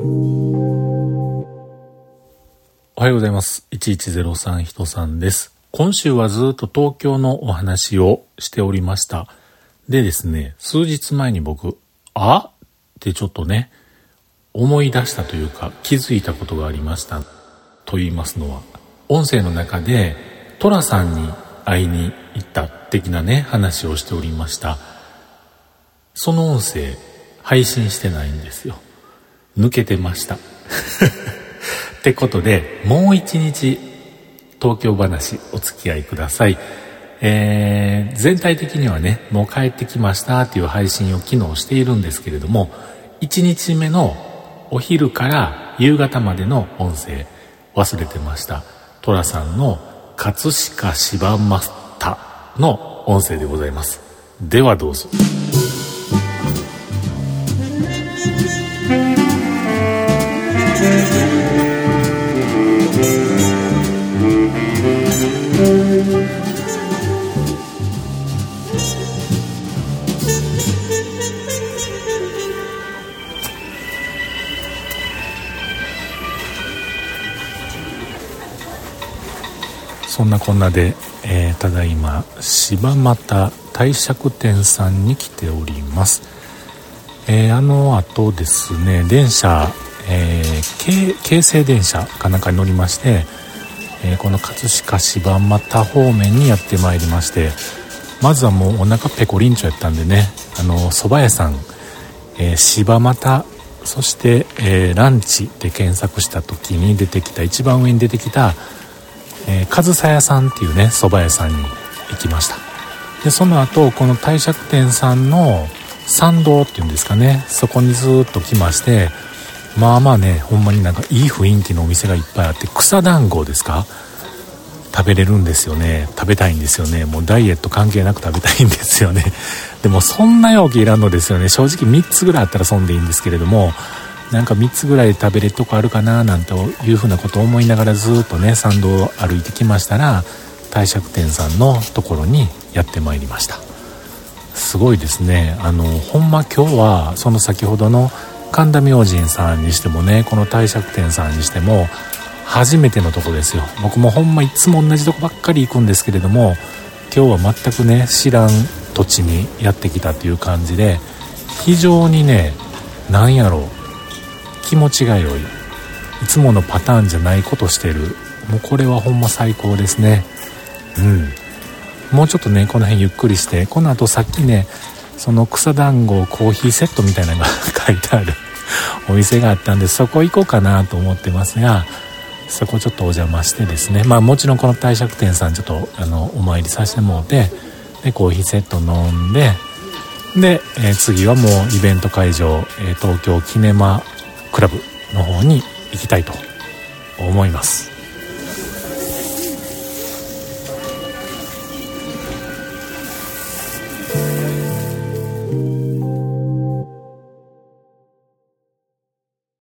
おはようございます。1103人さんです。今週はずっと東京のお話をしておりました。でですね、数日前に僕、あ？ってちょっとね、思い出したというか気づいたことがありました。と言いますのは、音声の中でトラさんに会いに行った的なね、話をしておりました。その音声、配信してないんですよ。抜けてました。ってことで、もう一日、東京話お付き合いください。えー、全体的にはね、もう帰ってきましたっていう配信を昨日しているんですけれども、1日目のお昼から夕方までの音声忘れてました。トラさんの葛飾柴又の音声でございます。ではどうぞ。そんなこんなで、えー、ただいま柴又帝釈天さんに来ております、えー、あの後ですね電車、えー、京成電車かなんかに乗りまして、えこの葛飾柴又方面にやってまいりましてまずはもうお腹ペコリンチョやったんでねあの蕎麦屋さん、え柴又そして、えランチで検索した時に出てきた一番上に出てきたえー、上総屋さんっていうね蕎麦屋さんに行きました。でその後この帝釈天さんの参道っていうんですかねそこにずっと来ましてまあまあねほんまになんかいい雰囲気のお店がいっぱいあって草団子ですか？食べれるんですよね。食べたいんですよね。もうダイエット関係なく食べたいんですよね。でもそんな容器いらんのですよね。正直3つぐらいあったら損でいいんですけれどもなんか3つぐらい食べれるとこあるかななんていうふうなことを思いながらずっとね参道を歩いてきましたら帝釈天さんのところにやってまいりました。すごいですね。あのほんま今日はその先ほどの神田明神さんにしてもねこの帝釈天さんにしても初めてのとこですよ。僕もほんまいつも同じとこばっかり行くんですけれども今日は全くね知らん土地にやってきたという感じで非常にねなんやろう。気持ちが良い。いつものパターンじゃないことしてる。もうこれはほんま最高ですね。うん。もうちょっとねこの辺ゆっくりして。この後さっきねその草団子コーヒーセットみたいなのが 書いてある。お店があったんでそこ行こうかなと思ってますがそこちょっとお邪魔してですね。まあもちろんこの帝釈天さんちょっとあのお参りさせてもらってでコーヒーセット飲んでで、えー、次はもうイベント会場、えー、東京キネマクラブの方に行きたいと思います。